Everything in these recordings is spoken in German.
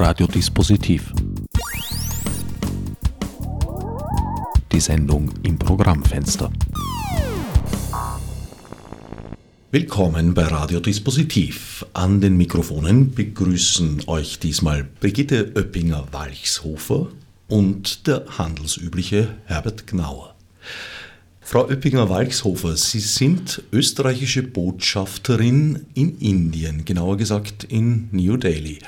Radiodispositiv. Die Sendung im Programmfenster. Willkommen bei Radiodispositiv. An den Mikrofonen begrüßen euch diesmal Brigitte Oeppinger-Walchshofer und der handelsübliche Herbert Gnauer. Frau Oeppinger-Walchshofer, Sie sind österreichische Botschafterin in Indien, genauer gesagt in New Delhi.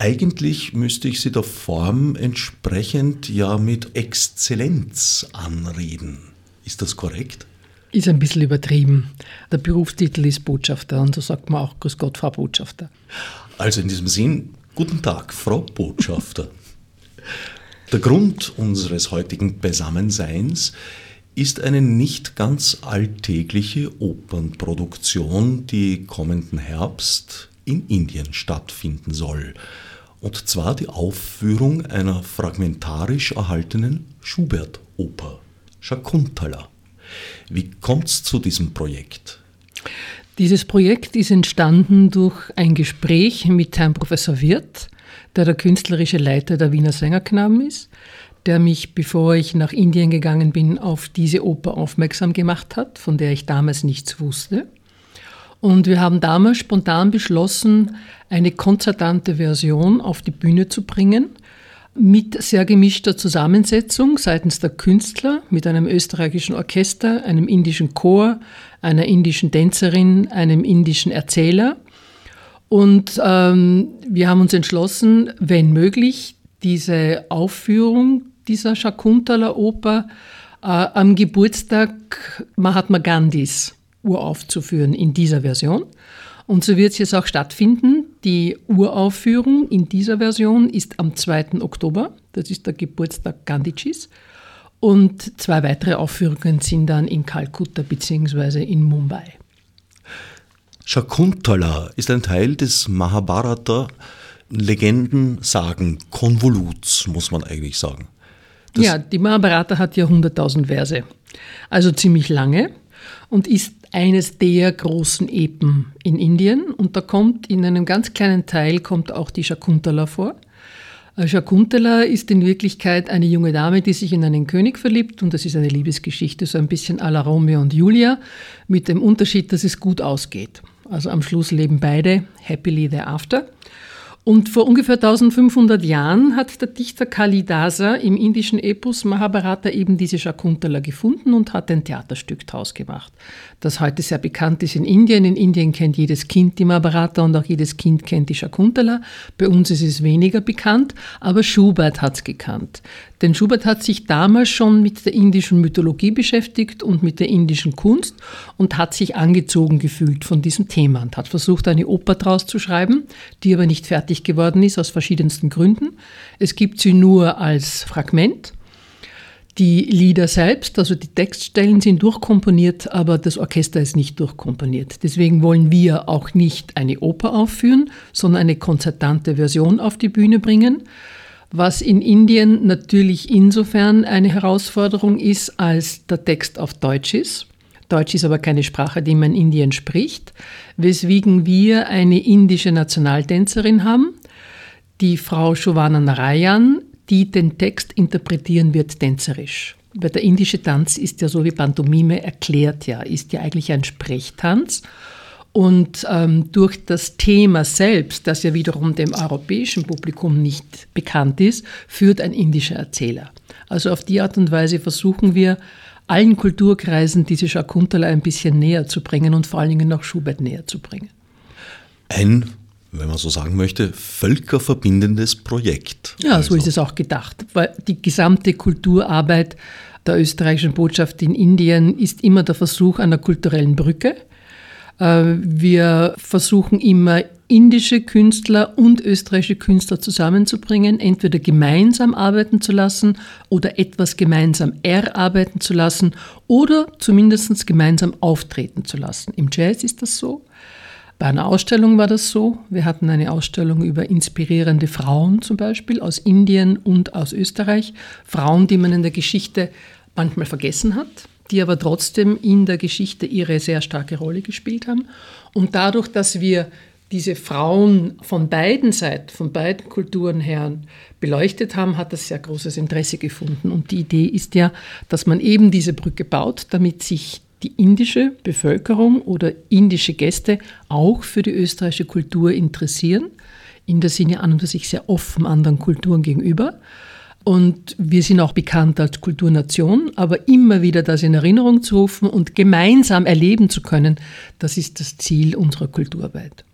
Eigentlich müsste ich Sie der Form entsprechend ja mit Exzellenz anreden. Ist das korrekt? Ist ein bisschen übertrieben. Der Berufstitel ist Botschafter und so sagt man auch Grüß Gott, Frau Botschafter. Also in diesem Sinn, guten Tag, Frau Botschafter. Der Grund unseres heutigen Beisammenseins ist eine nicht ganz alltägliche Opernproduktion, die kommenden Herbst in Indien stattfinden soll. Und zwar die Aufführung einer fragmentarisch erhaltenen Schubert-Oper, Shakuntala. Wie kommt es zu diesem Projekt? Dieses Projekt ist entstanden durch ein Gespräch mit Herrn Professor Wirth, der der künstlerische Leiter der Wiener Sängerknaben ist, der mich, bevor ich nach Indien gegangen bin, auf diese Oper aufmerksam gemacht hat, von der ich damals nichts wusste. Und wir haben damals spontan beschlossen, eine konzertante Version auf die Bühne zu bringen, mit sehr gemischter Zusammensetzung seitens der Künstler, mit einem österreichischen Orchester, einem indischen Chor, einer indischen Tänzerin, einem indischen Erzähler. Und ähm, wir haben uns entschlossen, wenn möglich, diese Aufführung dieser Shakuntala-Oper äh, am Geburtstag Mahatma Gandhis uraufzuführen in dieser Version. Und so wird es jetzt auch stattfinden. Die Uraufführung in dieser Version ist am 2. Oktober, das ist der Geburtstag Gandhijis. Und zwei weitere Aufführungen sind dann in Kalkutta bzw. in Mumbai. Shakuntala ist ein Teil des Mahabharata Legenden sagen Konvoluts, muss man eigentlich sagen. Das ja, die Mahabharata hat ja 100.000 Verse, also ziemlich lange und ist eines der großen Epen in Indien. Und da kommt in einem ganz kleinen Teil kommt auch die Shakuntala vor. Äh, Shakuntala ist in Wirklichkeit eine junge Dame, die sich in einen König verliebt und das ist eine Liebesgeschichte, so ein bisschen à la Romeo und Julia, mit dem Unterschied, dass es gut ausgeht. Also am Schluss leben beide happily thereafter. Und vor ungefähr 1500 Jahren hat der Dichter Kalidasa im indischen Epos Mahabharata eben diese Shakuntala gefunden und hat ein Theaterstück daraus gemacht, das heute sehr bekannt ist in Indien. In Indien kennt jedes Kind die Mahabharata und auch jedes Kind kennt die Shakuntala. Bei uns ist es weniger bekannt, aber Schubert hat es gekannt. Denn Schubert hat sich damals schon mit der indischen Mythologie beschäftigt und mit der indischen Kunst und hat sich angezogen gefühlt von diesem Thema und hat versucht, eine Oper daraus zu schreiben, die aber nicht fertig geworden ist aus verschiedensten Gründen. Es gibt sie nur als Fragment. Die Lieder selbst, also die Textstellen sind durchkomponiert, aber das Orchester ist nicht durchkomponiert. Deswegen wollen wir auch nicht eine Oper aufführen, sondern eine konzertante Version auf die Bühne bringen was in Indien natürlich insofern eine Herausforderung ist, als der Text auf Deutsch ist. Deutsch ist aber keine Sprache, die man in Indien spricht, weswegen wir eine indische Nationaltänzerin haben, die Frau Shovana Narayan, die den Text interpretieren wird tänzerisch. Weil der indische Tanz ist ja so wie Pantomime erklärt ja, ist ja eigentlich ein Sprechtanz. Und ähm, durch das Thema selbst, das ja wiederum dem europäischen Publikum nicht bekannt ist, führt ein indischer Erzähler. Also auf die Art und Weise versuchen wir, allen Kulturkreisen diese Shakuntala ein bisschen näher zu bringen und vor allen Dingen auch Schubert näher zu bringen. Ein, wenn man so sagen möchte, völkerverbindendes Projekt. Ja, also. so ist es auch gedacht, weil die gesamte Kulturarbeit der österreichischen Botschaft in Indien ist immer der Versuch einer kulturellen Brücke wir versuchen immer indische Künstler und österreichische Künstler zusammenzubringen, entweder gemeinsam arbeiten zu lassen oder etwas gemeinsam erarbeiten zu lassen oder zumindest gemeinsam auftreten zu lassen. Im Jazz ist das so. Bei einer Ausstellung war das so. Wir hatten eine Ausstellung über inspirierende Frauen zum Beispiel aus Indien und aus Österreich. Frauen, die man in der Geschichte manchmal vergessen hat, die aber trotzdem in der Geschichte ihre sehr starke Rolle gespielt haben. Und dadurch, dass wir diese Frauen von beiden Seiten, von beiden Kulturen her beleuchtet haben, hat das sehr großes Interesse gefunden. Und die Idee ist ja, dass man eben diese Brücke baut, damit sich die indische Bevölkerung oder indische Gäste auch für die österreichische Kultur interessieren. Inder sind ja an und für sich sehr offen anderen Kulturen gegenüber. Und wir sind auch bekannt als Kulturnation, aber immer wieder das in Erinnerung zu rufen und gemeinsam erleben zu können, das ist das Ziel unserer Kulturarbeit.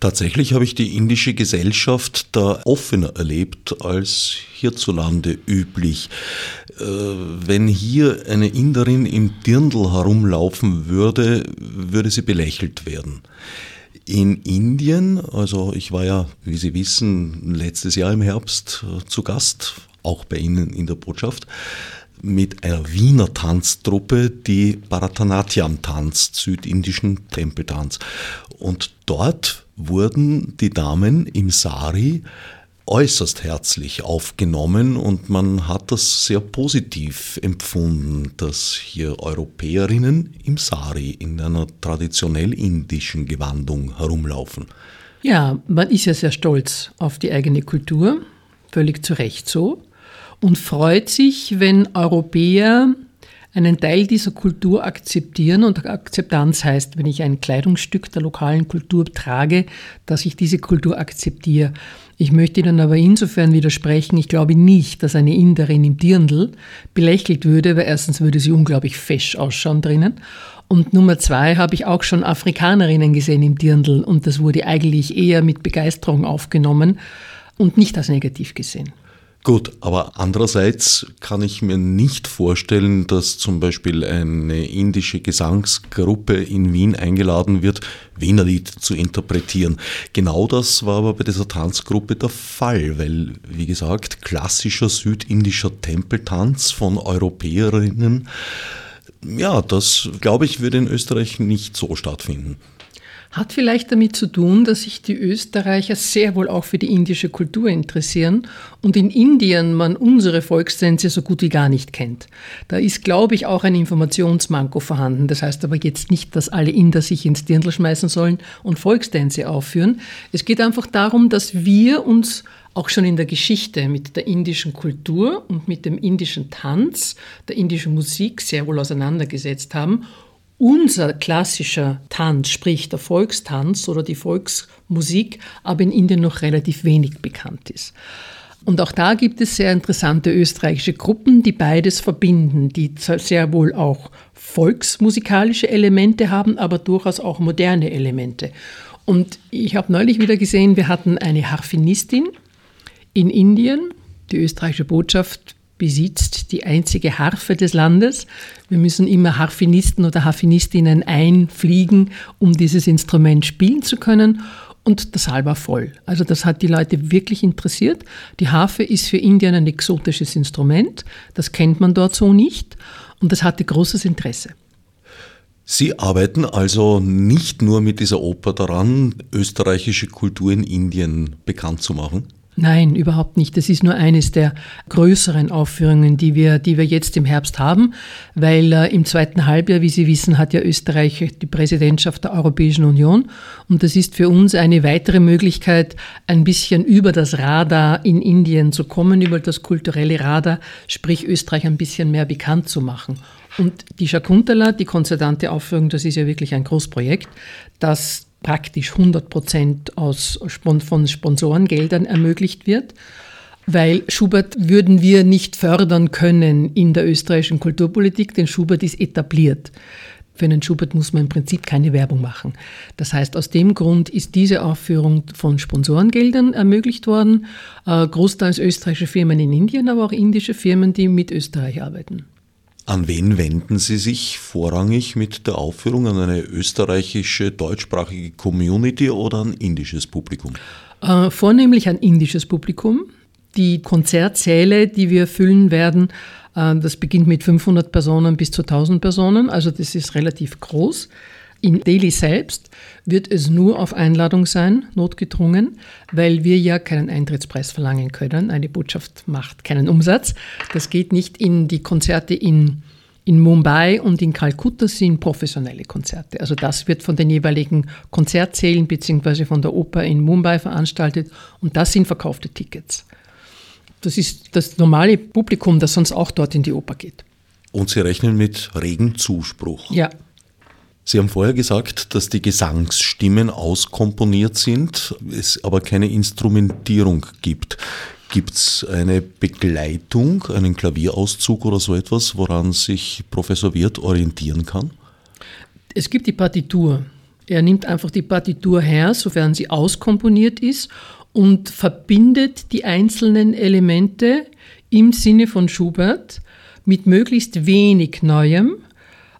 Tatsächlich habe ich die indische Gesellschaft da offener erlebt als hierzulande üblich. Äh, wenn hier eine Inderin im Dirndl herumlaufen würde, würde sie belächelt werden. In Indien, also ich war ja, wie Sie wissen, letztes Jahr im Herbst äh, zu Gast, auch bei Ihnen in der Botschaft, mit einer Wiener Tanztruppe, die Bharatanatyam tanzt, südindischen Tempeltanz. Und dort wurden die Damen im Sari äußerst herzlich aufgenommen und man hat das sehr positiv empfunden, dass hier Europäerinnen im Sari in einer traditionell indischen Gewandung herumlaufen. Ja, man ist ja sehr stolz auf die eigene Kultur, völlig zu Recht so, und freut sich, wenn Europäer einen Teil dieser Kultur akzeptieren und Akzeptanz heißt, wenn ich ein Kleidungsstück der lokalen Kultur trage, dass ich diese Kultur akzeptiere. Ich möchte Ihnen aber insofern widersprechen, ich glaube nicht, dass eine Inderin im Dirndl belächelt würde, weil erstens würde sie unglaublich fesch ausschauen drinnen und Nummer zwei habe ich auch schon Afrikanerinnen gesehen im Dirndl und das wurde eigentlich eher mit Begeisterung aufgenommen und nicht als negativ gesehen. Gut, aber andererseits kann ich mir nicht vorstellen, dass zum Beispiel eine indische Gesangsgruppe in Wien eingeladen wird, Wienerlied zu interpretieren. Genau das war aber bei dieser Tanzgruppe der Fall, weil, wie gesagt, klassischer südindischer Tempeltanz von Europäerinnen, ja, das glaube ich, würde in Österreich nicht so stattfinden. Hat vielleicht damit zu tun, dass sich die Österreicher sehr wohl auch für die indische Kultur interessieren und in Indien man unsere Volkstänze so gut wie gar nicht kennt. Da ist, glaube ich, auch ein Informationsmanko vorhanden. Das heißt aber jetzt nicht, dass alle Inder sich ins Dirndl schmeißen sollen und Volkstänze aufführen. Es geht einfach darum, dass wir uns auch schon in der Geschichte mit der indischen Kultur und mit dem indischen Tanz, der indischen Musik sehr wohl auseinandergesetzt haben unser klassischer Tanz, sprich der Volkstanz oder die Volksmusik, aber in Indien noch relativ wenig bekannt ist. Und auch da gibt es sehr interessante österreichische Gruppen, die beides verbinden, die sehr wohl auch volksmusikalische Elemente haben, aber durchaus auch moderne Elemente. Und ich habe neulich wieder gesehen, wir hatten eine Harfenistin in Indien. Die österreichische Botschaft besitzt die einzige Harfe des Landes. Wir müssen immer Harfenisten oder Harfenistinnen einfliegen, um dieses Instrument spielen zu können. Und der Saal war voll. Also das hat die Leute wirklich interessiert. Die Harfe ist für Indien ein exotisches Instrument. Das kennt man dort so nicht. Und das hatte großes Interesse. Sie arbeiten also nicht nur mit dieser Oper daran, österreichische Kultur in Indien bekannt zu machen? Nein, überhaupt nicht. Das ist nur eines der größeren Aufführungen, die wir, die wir jetzt im Herbst haben, weil äh, im zweiten Halbjahr, wie Sie wissen, hat ja Österreich die Präsidentschaft der Europäischen Union und das ist für uns eine weitere Möglichkeit, ein bisschen über das Radar in Indien zu kommen, über das kulturelle Radar, sprich Österreich ein bisschen mehr bekannt zu machen. Und die Shakuntala, die konzertante Aufführung, das ist ja wirklich ein Großprojekt, das praktisch 100 Prozent aus, von Sponsorengeldern ermöglicht wird, weil Schubert würden wir nicht fördern können in der österreichischen Kulturpolitik, denn Schubert ist etabliert. Für einen Schubert muss man im Prinzip keine Werbung machen. Das heißt, aus dem Grund ist diese Aufführung von Sponsorengeldern ermöglicht worden. Äh, großteils österreichische Firmen in Indien, aber auch indische Firmen, die mit Österreich arbeiten. An wen wenden Sie sich vorrangig mit der Aufführung? An eine österreichische deutschsprachige Community oder an indisches Publikum? Äh, vornehmlich an indisches Publikum. Die Konzertsäle, die wir füllen werden, äh, das beginnt mit 500 Personen bis zu 1000 Personen, also das ist relativ groß. In Delhi selbst wird es nur auf Einladung sein, notgedrungen, weil wir ja keinen Eintrittspreis verlangen können. Eine Botschaft macht keinen Umsatz. Das geht nicht in die Konzerte in In Mumbai und in Kalkutta sind professionelle Konzerte. Also das wird von den jeweiligen Konzertsälen bzw. von der Oper in Mumbai veranstaltet und das sind verkaufte Tickets. Das ist das normale Publikum, das sonst auch dort in die Oper geht. Und Sie rechnen mit regen Zuspruch. Ja. Sie haben vorher gesagt, dass die Gesangsstimmen auskomponiert sind, es aber keine Instrumentierung gibt. Gibt es eine Begleitung, einen Klavierauszug oder so etwas, woran sich Professor Wirth orientieren kann? Es gibt die Partitur. Er nimmt einfach die Partitur her, sofern sie auskomponiert ist, und verbindet die einzelnen Elemente im Sinne von Schubert mit möglichst wenig Neuem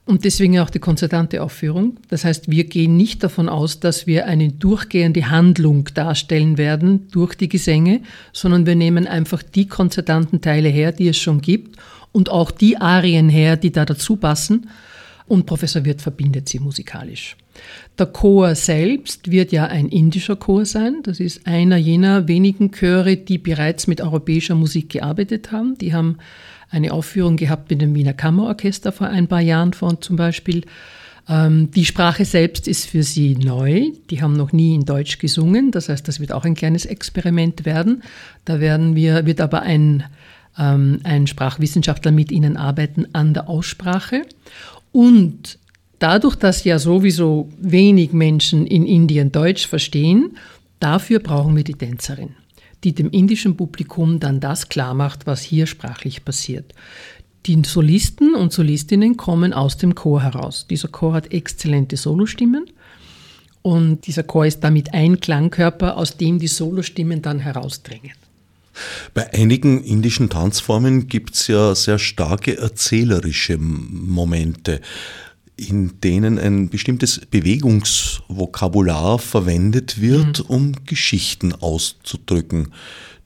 und deswegen auch die konzertante Aufführung. Das heißt, wir gehen nicht davon aus, dass wir eine durchgehende Handlung darstellen werden durch die Gesänge, sondern wir nehmen einfach die konzertanten Teile her, die es schon gibt und auch die Arien her, die da dazu passen. Und Professor Wirth verbindet sie musikalisch. Der Chor selbst wird ja ein indischer Chor sein. Das ist einer jener wenigen Chöre, die bereits mit europäischer Musik gearbeitet haben. Die haben eine Aufführung gehabt mit dem Wiener Kammerorchester vor ein paar Jahren von zum Beispiel. Ähm, die Sprache selbst ist für sie neu. Die haben noch nie in Deutsch gesungen. Das heißt, das wird auch ein kleines Experiment werden. Da werden wir, wird aber ein, ähm, ein Sprachwissenschaftler mit ihnen arbeiten an der Aussprache. Und dadurch, dass ja sowieso wenig Menschen in Indien Deutsch verstehen, dafür brauchen wir die Tänzerin die dem indischen Publikum dann das klar macht, was hier sprachlich passiert. Die Solisten und Solistinnen kommen aus dem Chor heraus. Dieser Chor hat exzellente Solostimmen und dieser Chor ist damit ein Klangkörper, aus dem die Solostimmen dann herausdrängen. Bei einigen indischen Tanzformen gibt es ja sehr starke erzählerische Momente in denen ein bestimmtes Bewegungsvokabular verwendet wird, mhm. um Geschichten auszudrücken.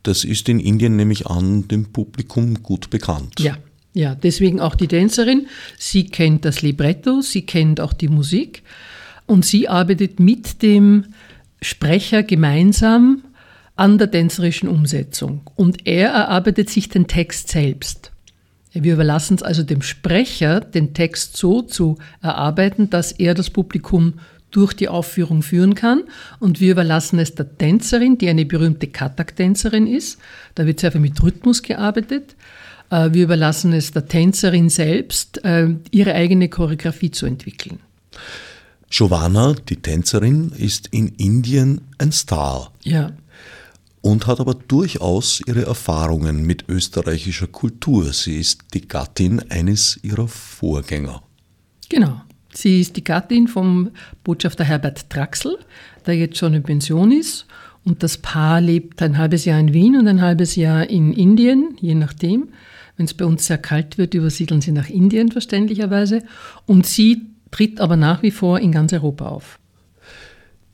Das ist in Indien nämlich an dem Publikum gut bekannt. Ja, ja, deswegen auch die Tänzerin. Sie kennt das Libretto, sie kennt auch die Musik und sie arbeitet mit dem Sprecher gemeinsam an der tänzerischen Umsetzung. Und er erarbeitet sich den Text selbst. Wir überlassen es also dem Sprecher, den Text so zu erarbeiten, dass er das Publikum durch die Aufführung führen kann. Und wir überlassen es der Tänzerin, die eine berühmte Katak-Tänzerin ist. Da wird sehr viel mit Rhythmus gearbeitet. Äh, wir überlassen es der Tänzerin selbst, äh, ihre eigene Choreografie zu entwickeln. Giovanna, die Tänzerin, ist in Indien ein Star. Ja und hat aber durchaus ihre Erfahrungen mit österreichischer Kultur. Sie ist die Gattin eines ihrer Vorgänger. Genau. Sie ist die Gattin vom Botschafter Herbert Traxel, der jetzt schon in Pension ist. Und das Paar lebt ein halbes Jahr in Wien und ein halbes Jahr in Indien, je nachdem. Wenn es bei uns sehr kalt wird, übersiedeln sie nach Indien verständlicherweise. Und sie tritt aber nach wie vor in ganz Europa auf.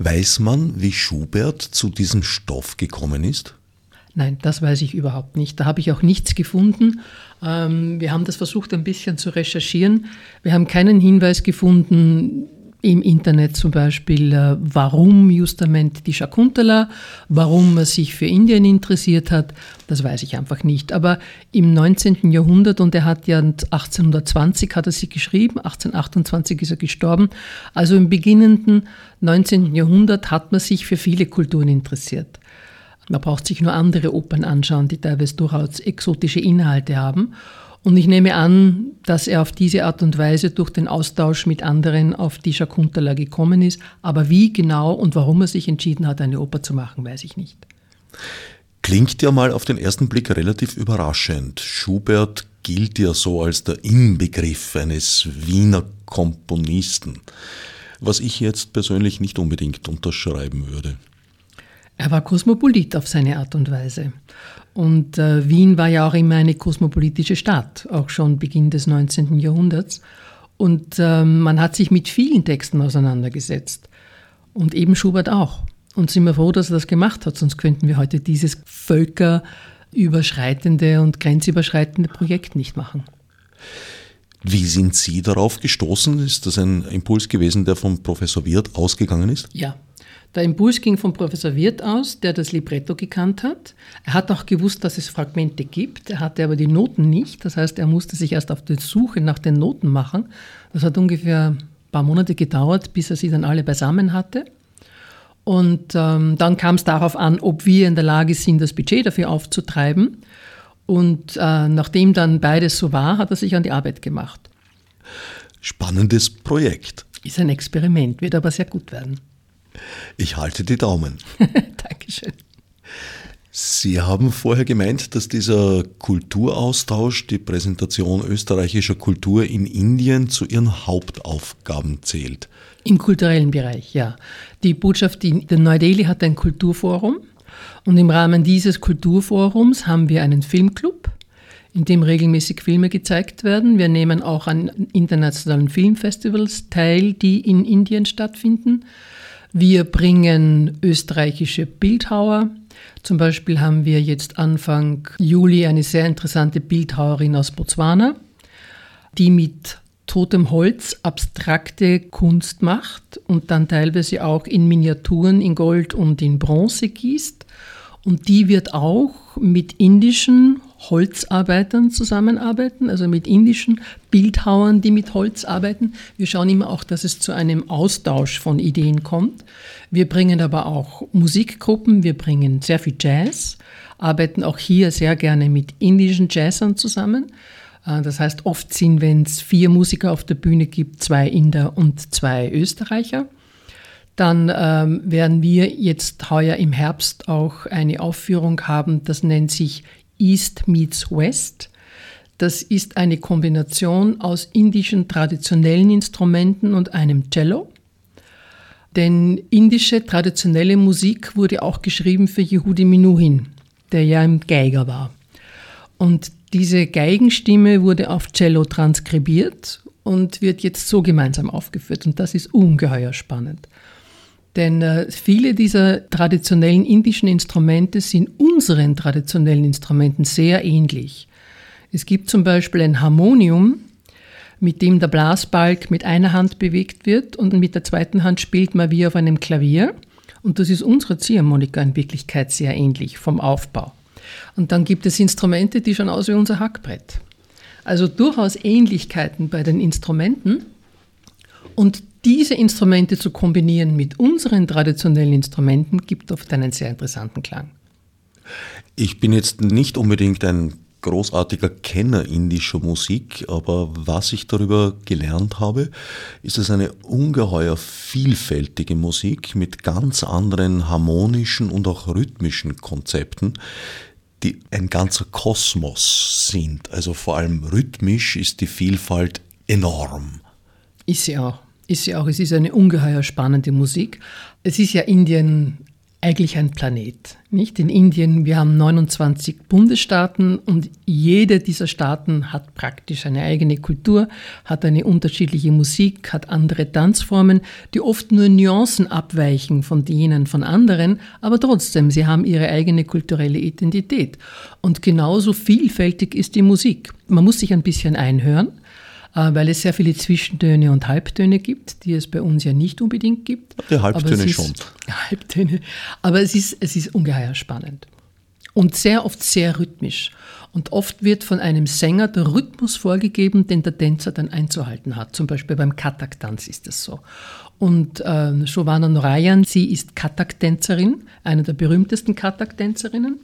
Weiß man, wie Schubert zu diesem Stoff gekommen ist? Nein, das weiß ich überhaupt nicht. Da habe ich auch nichts gefunden. Ähm, wir haben das versucht ein bisschen zu recherchieren. Wir haben keinen Hinweis gefunden, im Internet zum Beispiel, äh, warum justament die Shakuntala, warum er sich für Indien interessiert hat, das weiß ich einfach nicht. Aber im 19. Jahrhundert, und er hat ja 1820 hat er sie geschrieben, 1828 ist er gestorben, also im beginnenden 19. Jahrhundert hat man sich für viele Kulturen interessiert. Man braucht sich nur andere Opern anschauen, die teilweise durchaus exotische Inhalte haben. Und ich nehme an, dass er auf diese Art und Weise durch den Austausch mit anderen auf die Shakuntala gekommen ist. Aber wie genau und warum er sich entschieden hat, eine Oper zu machen, weiß ich nicht. Klingt ja mal auf den ersten Blick relativ überraschend. Schubert gilt ja so als der Inbegriff eines Wiener Komponisten, was ich jetzt persönlich nicht unbedingt unterschreiben würde. Er war Kosmopolit auf seine Art und Weise. Und äh, Wien war ja auch immer eine kosmopolitische Stadt, auch schon Beginn des 19. Jahrhunderts. Und äh, man hat sich mit vielen Texten auseinandergesetzt. Und eben Schubert auch. Und sind wir froh, dass er das gemacht hat, sonst könnten wir heute dieses völkerüberschreitende und grenzüberschreitende Projekt nicht machen. Wie sind Sie darauf gestoßen? Ist das ein Impuls gewesen, der vom Professor Wirth ausgegangen ist? Ja, Der Impuls ging von Professor Wirth aus, der das Libretto gekannt hat. Er hat auch gewusst, dass es Fragmente gibt. Er hatte aber die Noten nicht. Das heißt, er musste sich erst auf die Suche nach den Noten machen. Das hat ungefähr ein paar Monate gedauert, bis er sie dann alle beisammen hatte. Und ähm, dann kam es darauf an, ob wir in der Lage sind, das Budget dafür aufzutreiben. Und äh, nachdem dann beides so war, hat er sich an die Arbeit gemacht. Spannendes Projekt. Ist ein Experiment, wird aber sehr gut werden. Ich halte die Daumen. Dankeschön. Sie haben vorher gemeint, dass dieser Kulturaustausch, die Präsentation österreichischer Kultur in Indien zu Ihren Hauptaufgaben zählt. Im kulturellen Bereich, ja. Die Botschaft in Neu-Delhi hat ein Kulturforum und im Rahmen dieses Kulturforums haben wir einen Filmclub, in dem regelmäßig Filme gezeigt werden. Wir nehmen auch an internationalen Filmfestivals teil, die in Indien stattfinden. Wir bringen österreichische Bildhauer. Zum Beispiel haben wir jetzt Anfang Juli eine sehr interessante Bildhauerin aus Botswana, die mit totem Holz abstrakte Kunst macht und dann teilweise auch in Miniaturen in Gold und in Bronze gießt. Und die wird auch mit indischen Holzarbeitern zusammenarbeiten, also mit indischen Bildhauern, die mit Holz arbeiten. Wir schauen immer auch, dass es zu einem Austausch von Ideen kommt. Wir bringen aber auch Musikgruppen, wir bringen sehr viel Jazz, arbeiten auch hier sehr gerne mit indischen Jazzern zusammen. Äh, das heißt, oft sind, wenn es vier Musiker auf der Bühne gibt, zwei Inder und zwei Österreicher. Dann ähm, werden wir jetzt heuer im Herbst auch eine Aufführung haben, das nennt sich East meets West. Das ist eine Kombination aus indischen traditionellen Instrumenten und einem Cello. Denn indische traditionelle Musik wurde auch geschrieben für Yehudi Minuhin, der ja ein Geiger war. Und diese Geigenstimme wurde auf Cello transkribiert und wird jetzt so gemeinsam aufgeführt. Und das ist ungeheuer spannend. Denn äh, viele dieser traditionellen indischen Instrumente sind unseren traditionellen Instrumenten sehr ähnlich. Es gibt zum Beispiel ein Harmonium, mit dem der Blasbalg mit einer Hand bewegt wird und mit der zweiten Hand spielt man wie auf einem Klavier. Und das ist unserer Ziehharmonika in Wirklichkeit sehr ähnlich vom Aufbau. Und dann gibt es Instrumente, die schauen aus wie unser Hackbrett. Also durchaus Ähnlichkeiten bei den Instrumenten. Und diese Instrumente zu kombinieren mit unseren traditionellen Instrumenten gibt oft einen sehr interessanten Klang. Ich bin jetzt nicht unbedingt ein großartiger Kenner indischer Musik, aber was ich darüber gelernt habe, ist es eine ungeheuer vielfältige Musik mit ganz anderen harmonischen und auch rhythmischen Konzepten, die ein ganzer Kosmos sind. Also vor allem rhythmisch ist die Vielfalt enorm. Ist sie auch ist sie auch. Es ist eine ungeheuer spannende Musik. Es ist ja Indien eigentlich ein Planet. Nicht in Indien, wir haben 29 Bundesstaaten und jede dieser Staaten hat praktisch eine eigene Kultur, hat eine unterschiedliche Musik, hat andere Tanzformen, die oft nur Nuancen abweichen von denen von anderen, aber trotzdem, sie haben ihre eigene kulturelle Identität. Und genauso vielfältig ist die Musik. Man muss sich ein bisschen einhören, weil es sehr viele Zwischentöne und Halbtöne gibt, die es bei uns ja nicht unbedingt gibt. Die Halbtöne ist, schon. Halbtöne. Aber es ist, es ist ungeheuer spannend. Und sehr oft sehr rhythmisch. Und oft wird von einem Sänger der Rhythmus vorgegeben, den der Tänzer dann einzuhalten hat. Zum Beispiel beim Katak-Tanz ist das so. Und äh, Shovana Norayan, sie ist Katak-Tänzerin, eine der berühmtesten Katak-Tänzerinnen.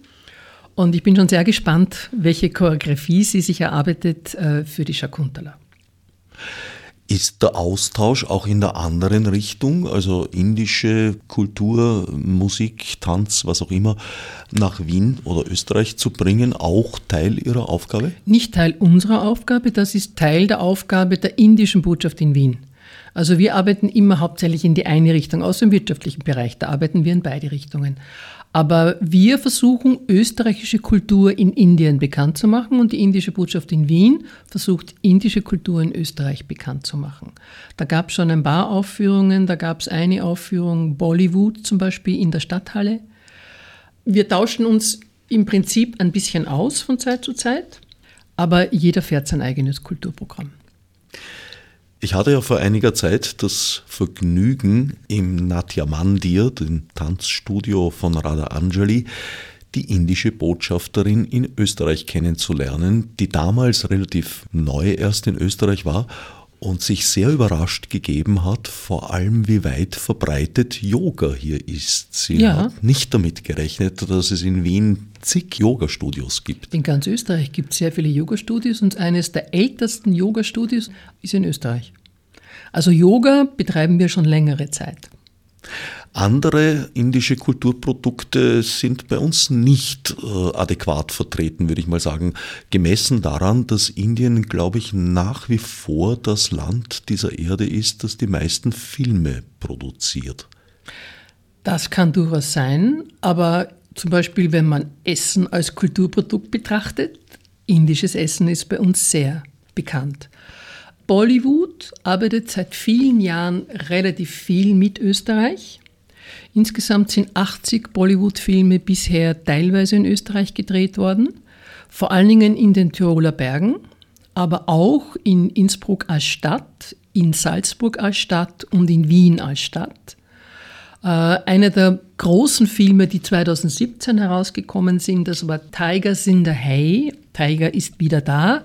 Und ich bin schon sehr gespannt, welche Choreografie sie sich erarbeitet äh, für die Shakuntala. Ist der Austausch auch in der anderen Richtung, also indische Kultur, Musik, Tanz, was auch immer, nach Wien oder Österreich zu bringen, auch Teil Ihrer Aufgabe? Nicht Teil unserer Aufgabe, das ist Teil der Aufgabe der indischen Botschaft in Wien. Also wir arbeiten immer hauptsächlich in die eine Richtung, außer im wirtschaftlichen Bereich, da arbeiten wir in beide Richtungen. Aber wir versuchen, österreichische Kultur in Indien bekannt zu machen und die indische Botschaft in Wien versucht, indische Kultur in Österreich bekannt zu machen. Da gab es schon ein paar Aufführungen, da gab es eine Aufführung Bollywood zum Beispiel in der Stadthalle. Wir tauschen uns im Prinzip ein bisschen aus von Zeit zu Zeit, aber jeder fährt sein eigenes Kulturprogramm. Ich hatte ja vor einiger Zeit das Vergnügen, im Natya Mandir, dem Tanzstudio von Radha Anjali, die indische Botschafterin in Österreich kennenzulernen, die damals relativ neu erst in Österreich war und sich sehr überrascht gegeben hat, vor allem wie weit verbreitet Yoga hier ist. Sie ja. hat nicht damit gerechnet, dass es in Wien zig Yoga-Studios gibt. In ganz Österreich gibt es sehr viele Yoga-Studios und eines der ältesten Yoga-Studios ist in Österreich. Also Yoga betreiben wir schon längere Zeit. Andere indische Kulturprodukte sind bei uns nicht äh, adäquat vertreten, würde ich mal sagen. Gemessen daran, dass Indien, glaube ich, nach wie vor das Land dieser Erde ist, das die meisten Filme produziert. Das kann durchaus sein, aber zum Beispiel, wenn man Essen als Kulturprodukt betrachtet, indisches Essen ist bei uns sehr bekannt. Bollywood arbeitet seit vielen Jahren relativ viel mit Österreich. Insgesamt sind 80 Bollywood-Filme bisher teilweise in Österreich gedreht worden, vor allen Dingen in den Tiroler Bergen, aber auch in Innsbruck als Stadt, in Salzburg als Stadt und in Wien als Stadt. Äh, einer der großen Filme, die 2017 herausgekommen sind, das war Tigers in the Hay. Tiger ist wieder da.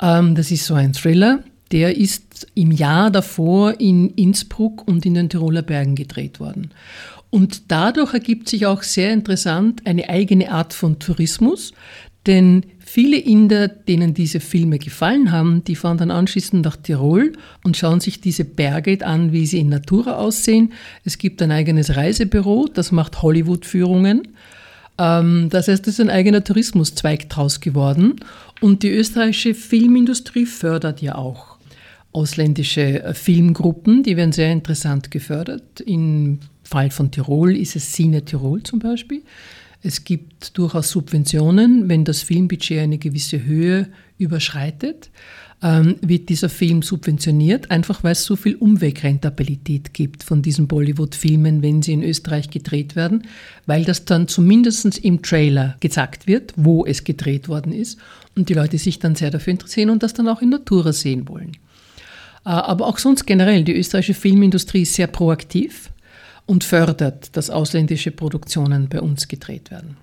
Ähm, das ist so ein Thriller. Der ist im Jahr davor in Innsbruck und in den Tiroler Bergen gedreht worden. Und dadurch ergibt sich auch sehr interessant eine eigene Art von Tourismus, denn viele Inder, denen diese Filme gefallen haben, die fahren dann anschließend nach Tirol und schauen sich diese Berge an, wie sie in Natura aussehen. Es gibt ein eigenes Reisebüro, das macht Hollywood-Führungen. Ähm, das heißt, es ist ein eigener Tourismuszweig draus geworden. Und die österreichische Filmindustrie fördert ja auch ausländische äh, Filmgruppen, die werden sehr interessant gefördert. Im Fall von Tirol ist es Cine Tirol zum Beispiel. Es gibt durchaus Subventionen, wenn das Filmbudget eine gewisse Höhe überschreitet, ähm, wird dieser Film subventioniert, einfach weil es so viel Umwegrentabilität gibt von diesen Bollywood-Filmen, wenn sie in Österreich gedreht werden, weil das dann zumindest im Trailer gesagt wird, wo es gedreht worden ist und die Leute sich dann sehr dafür interessieren und das dann auch in Natura sehen wollen. Äh, aber auch sonst generell, die österreichische Filmindustrie ist sehr proaktiv und fördert, dass ausländische Produktionen bei uns gedreht werden.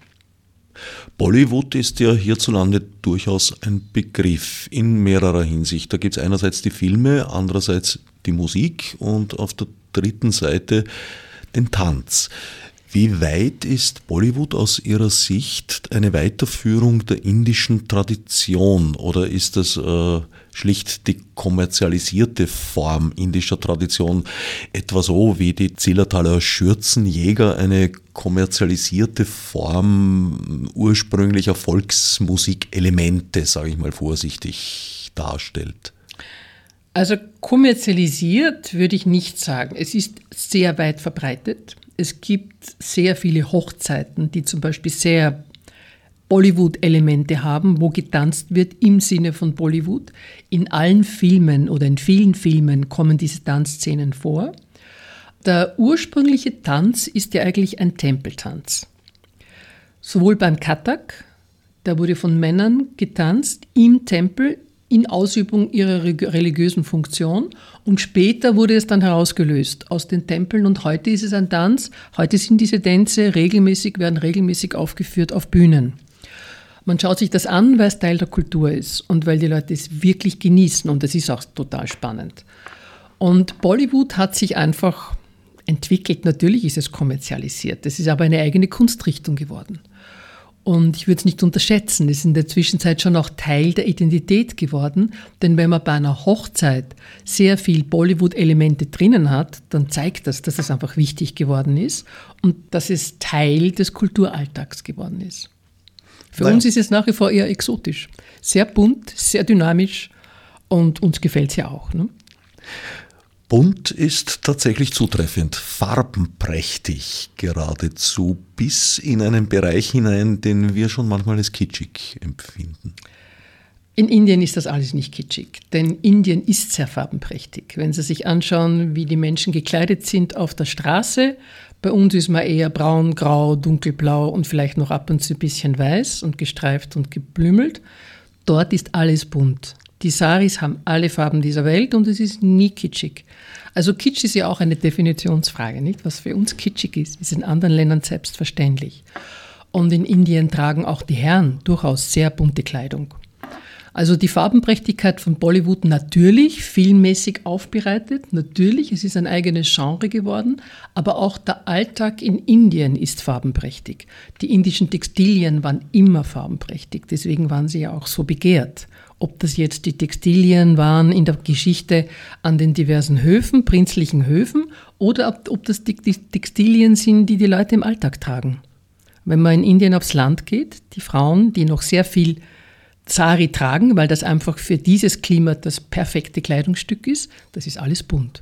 Bollywood ist ja hierzulande durchaus ein Begriff in mehrerer Hinsicht. Da gibt es einerseits die Filme, andererseits die Musik und auf der dritten Seite den Tanz. Wie weit ist Bollywood aus Ihrer Sicht eine Weiterführung der indischen Tradition oder ist das äh, schlicht die kommerzialisierte Form indischer Tradition? Etwa so wie die Zillertaler Schürzenjäger eine kommerzialisierte Form ursprünglicher Volksmusikelemente, sage ich mal vorsichtig, darstellt? Also kommerzialisiert würde ich nicht sagen. Es ist sehr weit verbreitet es gibt sehr viele Hochzeiten, die zum Beispiel sehr Bollywood-Elemente haben, wo getanzt wird im Sinne von Bollywood. In allen Filmen oder in vielen Filmen kommen diese Tanzszenen vor. Der ursprüngliche Tanz ist ja eigentlich ein Tempeltanz. Sowohl beim Katak, da wurde von Männern getanzt im Tempel in Ausübung ihrer religiösen Funktion und später wurde es dann herausgelöst aus den Tempeln und heute ist es ein Tanz. Heute sind diese Tänze regelmäßig, werden regelmäßig aufgeführt auf Bühnen. Man schaut sich das an, weil es Teil der Kultur ist und weil die Leute es wirklich genießen und es ist auch total spannend. Und Bollywood hat sich einfach entwickelt. Natürlich ist es kommerzialisiert. Es ist aber eine eigene Kunstrichtung geworden. Und ich würde es nicht unterschätzen, es ist in der Zwischenzeit schon auch Teil der Identität geworden, denn wenn man bei einer Hochzeit sehr viel Bollywood-Elemente drinnen hat, dann zeigt das, dass es einfach wichtig geworden ist und dass es Teil des Kulturalltags geworden ist. Für naja. uns ist es nach wie vor eher exotisch. Sehr bunt, sehr dynamisch und uns gefällt es ja auch. Ne? Bunt ist tatsächlich zutreffend, farbenprächtig geradezu, bis in einen Bereich hinein, den wir schon manchmal als kitschig empfinden. In Indien ist das alles nicht kitschig, denn Indien ist sehr farbenprächtig. Wenn Sie sich anschauen, wie die Menschen gekleidet sind auf der Straße, bei uns ist man eher braun, grau, dunkelblau und vielleicht noch ab und zu ein bisschen weiß und gestreift und geblümelt. Dort ist alles bunt. Die Saris haben alle Farben dieser Welt und es ist nie kitschig. Also Kitsch ist ja auch eine Definitionsfrage, nicht? Was für uns kitschig ist, ist in anderen Ländern selbstverständlich. Und in Indien tragen auch die Herren durchaus sehr bunte Kleidung. Also die Farbenprächtigkeit von Bollywood natürlich filmmäßig aufbereitet, natürlich, es ist ein eigenes Genre geworden, aber auch der Alltag in Indien ist farbenprächtig. Die indischen Textilien waren immer farbenprächtig, deswegen waren sie ja auch so begehrt. Ob das jetzt die Textilien waren in der Geschichte an den diversen Höfen, prinzlichen Höfen, oder ob, das die Textilien sind, die die Leute im Alltag tragen. Wenn man in Indien aufs Land geht, die Frauen, die noch sehr viel Sari tragen, weil das einfach für dieses Klima das perfekte Kleidungsstück ist. Das ist alles bunt.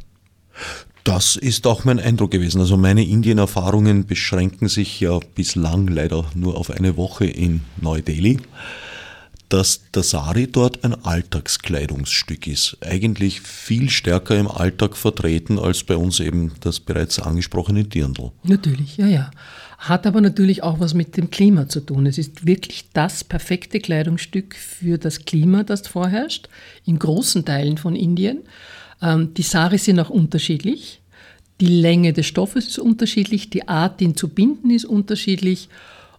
Das ist auch mein Eindruck gewesen. Also meine Indien-Erfahrungen beschränken sich ja bislang leider nur auf eine Woche in Neu-Delhi, dass der Sari dort ein Alltagskleidungsstück ist. Eigentlich viel stärker im Alltag vertreten als bei uns eben das bereits angesprochene Dirndl. Natürlich, ja, ja hat aber natürlich auch was mit dem Klima zu tun. Es ist wirklich das perfekte Kleidungsstück für das Klima, das vorherrscht, in großen Teilen von Indien. Ähm, die Saris sind auch unterschiedlich. Die Länge des Stoffes ist unterschiedlich, die Art, ihn zu binden, ist unterschiedlich.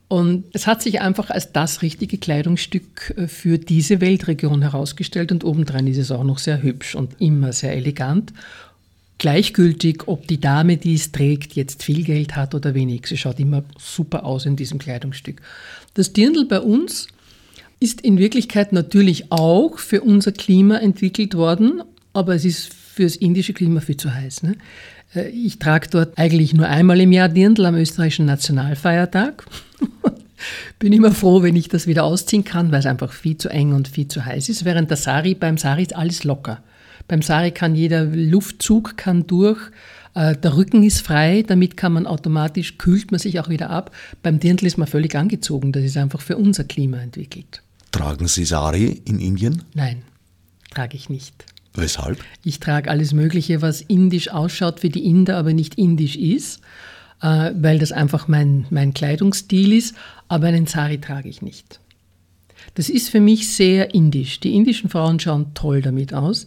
Und es hat sich einfach als das richtige Kleidungsstück äh, für diese Weltregion herausgestellt und obendrein ist es auch noch sehr hübsch und immer sehr elegant gleichgültig, ob die Dame, die es trägt, jetzt viel Geld hat oder wenig. Sie schaut immer super aus in diesem Kleidungsstück. Das Dirndl bei uns ist in Wirklichkeit natürlich auch für unser Klima entwickelt worden, aber es ist für das indische Klima viel zu heiß. Ne? Äh, ich trage dort eigentlich nur einmal im Jahr Dirndl am österreichischen Nationalfeiertag. Bin immer froh, wenn ich das wieder ausziehen kann, weil es einfach viel zu eng und viel zu heiß ist. Während der Sari, beim Sari ist alles locker. Beim Sari kann jeder Luftzug kann durch. Äh, der Rücken ist frei, damit kann man automatisch, kühlt man sich auch wieder ab. Beim Dirndl ist man völlig angezogen, das ist einfach für unser Klima entwickelt. Tragen Sie Sari in Indien? Nein, trage ich nicht. Weshalb? Ich trage alles Mögliche, was indisch ausschaut wie die Inder, aber nicht indisch ist, äh, weil das einfach mein, mein Kleidungsstil ist, aber einen Sari trage ich nicht. Das ist für mich sehr indisch. Die indischen Frauen schauen toll damit aus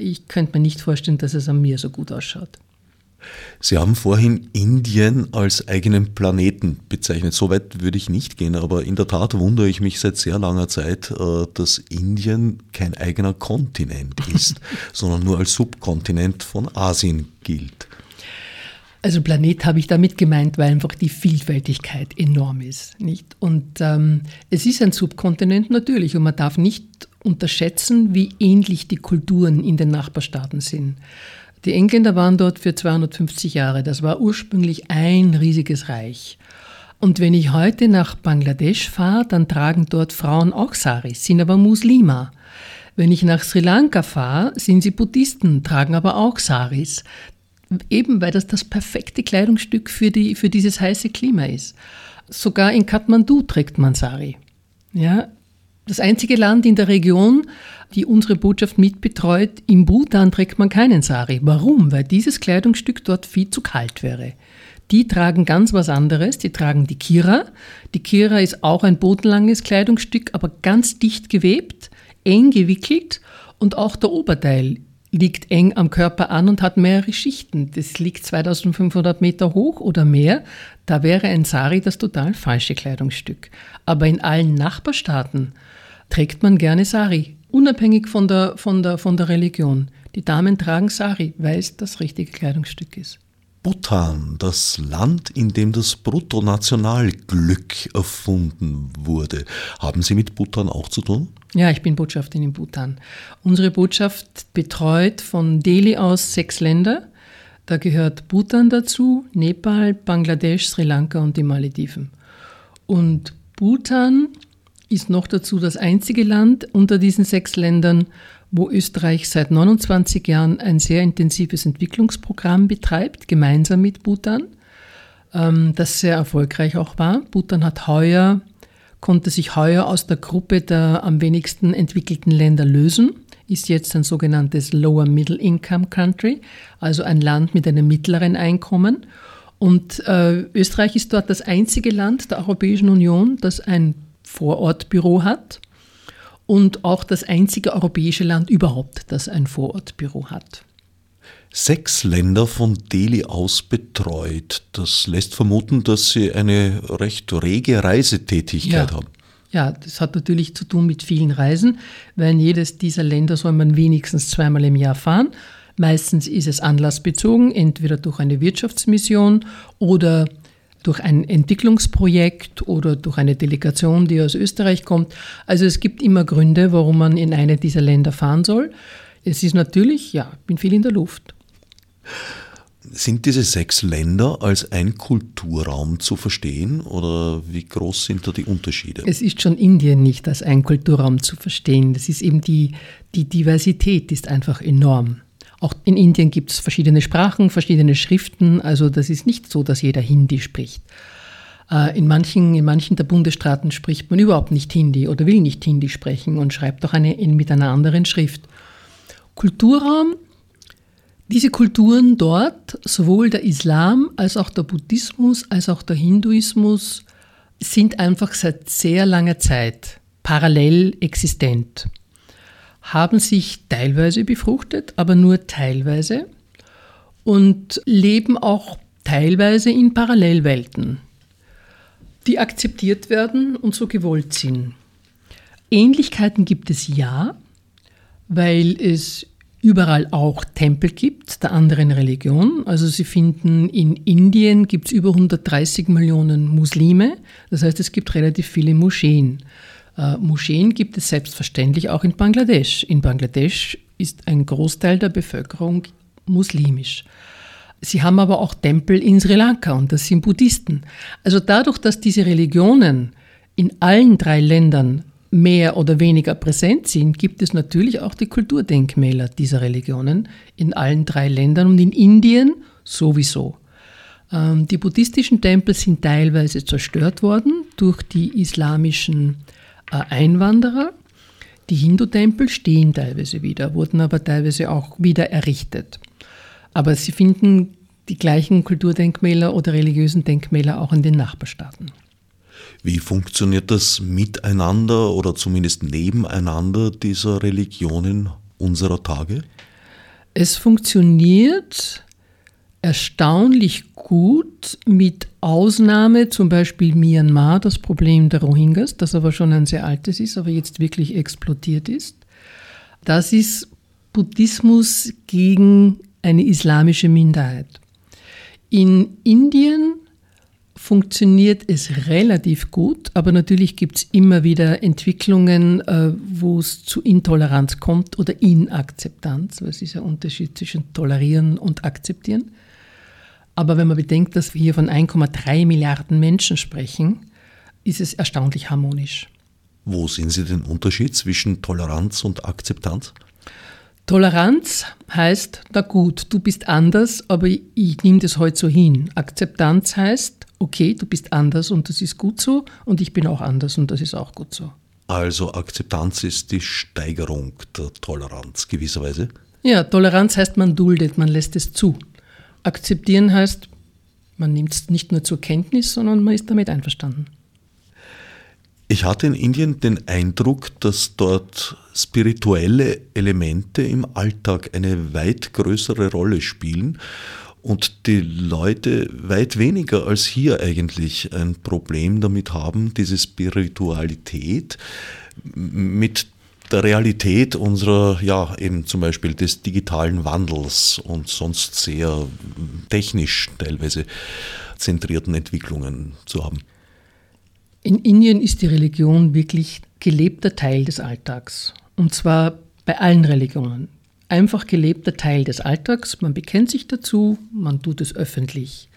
ich könnte mir nicht vorstellen, dass es an mir so gut ausschaut. Sie haben vorhin Indien als eigenen Planeten bezeichnet. So weit würde ich nicht gehen, aber in der Tat wundere ich mich seit sehr langer Zeit, äh, dass Indien kein eigener Kontinent ist, sondern nur als Subkontinent von Asien gilt. Also Planet habe ich damit gemeint, weil einfach die Vielfältigkeit enorm ist. Nicht? Und ähm, es ist ein Subkontinent natürlich und man darf nicht unterschätzen, wie ähnlich die Kulturen in den Nachbarstaaten sind. Die Engländer waren dort für 250 Jahre. Das war ursprünglich ein riesiges Reich. Und wenn ich heute nach Bangladesch fahre, dann tragen dort Frauen auch Saris, sind aber Muslima. Wenn ich nach Sri Lanka fahre, sind sie Buddhisten, tragen aber auch Saris. Eben weil das das perfekte Kleidungsstück für, die, für dieses heiße Klima ist. Sogar in Kathmandu trägt man Sari. Ja, das einzige Land in der Region, die unsere Botschaft mitbetreut, im Bhutan trägt man keinen Sari. Warum? Weil dieses Kleidungsstück dort viel zu kalt wäre. Die tragen ganz was anderes, die tragen die Kira. Die Kira ist auch ein bodenlanges Kleidungsstück, aber ganz dicht gewebt, eng gewickelt und auch der Oberteil liegt eng am Körper an und hat mehrere Schichten. Das liegt 2500 Meter hoch oder mehr. Da wäre ein Sari das total falsche Kleidungsstück. Aber in allen Nachbarstaaten trägt man gerne Sari, unabhängig von der, von der, von der Religion. Die Damen tragen Sari, weil es das richtige Kleidungsstück ist. Bhutan, das Land, in dem das Bruttonationalglück erfunden wurde. Haben Sie mit Bhutan auch zu tun? Ja, ich bin Botschafterin in Bhutan. Unsere Botschaft betreut von Delhi aus sechs Länder. Da gehört Bhutan dazu, Nepal, Bangladesch, Sri Lanka und die Malediven. Und Bhutan ist noch dazu das einzige Land unter diesen sechs Ländern, wo Österreich seit 29 Jahren ein sehr intensives Entwicklungsprogramm betreibt, gemeinsam mit Bhutan, ähm, das sehr erfolgreich auch war. Bhutan hat heuer, konnte sich heuer aus der Gruppe der am wenigsten entwickelten Länder lösen, ist jetzt ein sogenanntes Lower Middle Income Country, also ein Land mit einem mittleren Einkommen. Und äh, Österreich ist dort das einzige Land der Europäischen Union, das ein Vorortbüro hat und auch das einzige europäische Land überhaupt, das ein Vorortbüro hat. Sechs Länder von Delhi aus betreut. Das lässt vermuten, dass Sie eine recht rege Reisetätigkeit ja. haben. Ja, das hat natürlich zu tun mit vielen Reisen, weil in jedes dieser Länder soll man wenigstens zweimal im Jahr fahren. Meistens ist es anlassbezogen, entweder durch eine Wirtschaftsmission oder durch ein Entwicklungsprojekt oder durch eine Delegation, die aus Österreich kommt. Also es gibt immer Gründe, warum man in eine dieser Länder fahren soll. Es ist natürlich, ja, ich bin viel in der Luft. Sind diese sechs Länder als ein Kulturraum zu verstehen oder wie groß sind da die Unterschiede? Es ist schon Indien nicht als ein Kulturraum zu verstehen. Das ist eben die, die Diversität ist einfach enorm. Auch in Indien gibt es verschiedene Sprachen, verschiedene Schriften. Also das ist nicht so, dass jeder Hindi spricht. Äh, in manchen, in manchen der Bundesstaaten spricht man überhaupt nicht Hindi oder will nicht Hindi sprechen und schreibt auch eine, mit einer anderen Schrift. Kulturraum, diese Kulturen dort, sowohl der Islam als auch der Buddhismus als auch der Hinduismus, sind einfach seit sehr langer Zeit parallel existent haben sich teilweise befruchtet, aber nur teilweise und leben auch teilweise in Parallelwelten, die akzeptiert werden und so gewollt sind. Ähnlichkeiten gibt es ja, weil es überall auch Tempel gibt der anderen Religion. Also Sie finden in Indien gibt es über 130 Millionen Muslime, das heißt es gibt relativ viele Moscheen. Äh, Moscheen gibt es selbstverständlich auch in Bangladesch. In Bangladesch ist ein Großteil der Bevölkerung muslimisch. Sie haben aber auch Tempel in Sri Lanka und das sind Buddhisten. Also dadurch, dass diese Religionen in allen drei Ländern mehr oder weniger präsent sind, gibt es natürlich auch die Kulturdenkmäler dieser Religionen in allen drei Ländern und in Indien sowieso. Ähm, die buddhistischen Tempel sind teilweise zerstört worden durch die islamischen Einwanderer. Die Hindu-Tempel stehen teilweise wieder, wurden aber teilweise auch wieder errichtet. Aber sie finden die gleichen Kulturdenkmäler oder religiösen Denkmäler auch in den Nachbarstaaten. Wie funktioniert das miteinander oder zumindest nebeneinander dieser Religionen unserer Tage? Es funktioniert erstaunlich gut, mit Ausnahme zum Beispiel Myanmar, das Problem der Rohingyas, das aber schon ein sehr altes ist, aber jetzt wirklich explodiert ist. Das ist Buddhismus gegen eine islamische Minderheit. In Indien funktioniert es relativ gut, aber natürlich gibt es immer wieder Entwicklungen, äh, wo es zu Intoleranz kommt oder Inakzeptanz, es ist ein Unterschied zwischen tolerieren und akzeptieren. Aber wenn man bedenkt, dass wir hier von 1,3 Milliarden Menschen sprechen, ist es erstaunlich harmonisch. Wo sehen Sie den Unterschied zwischen Toleranz und Akzeptanz? Toleranz heißt, na gut, du bist anders, aber ich nehme das heute so hin. Akzeptanz heißt, okay, du bist anders und das ist gut so und ich bin auch anders und das ist auch gut so. Also Akzeptanz ist die Steigerung der Toleranz gewisserweise? Ja, Toleranz heißt, man duldet, man lässt es zu. Akzeptieren heißt, man nimmt es nicht nur zur Kenntnis, sondern man ist damit einverstanden. Ich hatte in Indien den Eindruck, dass dort spirituelle Elemente im Alltag eine weit größere Rolle spielen und die Leute weit weniger als hier eigentlich ein Problem damit haben, diese Spiritualität mit der Realität unserer, ja, eben zum Beispiel des digitalen Wandels und sonst sehr technisch teilweise zentrierten Entwicklungen zu haben. In Indien ist die Religion wirklich gelebter Teil des Alltags. Und zwar bei allen Religionen. Einfach gelebter Teil des Alltags. Man bekennt sich dazu, man tut es öffentlich.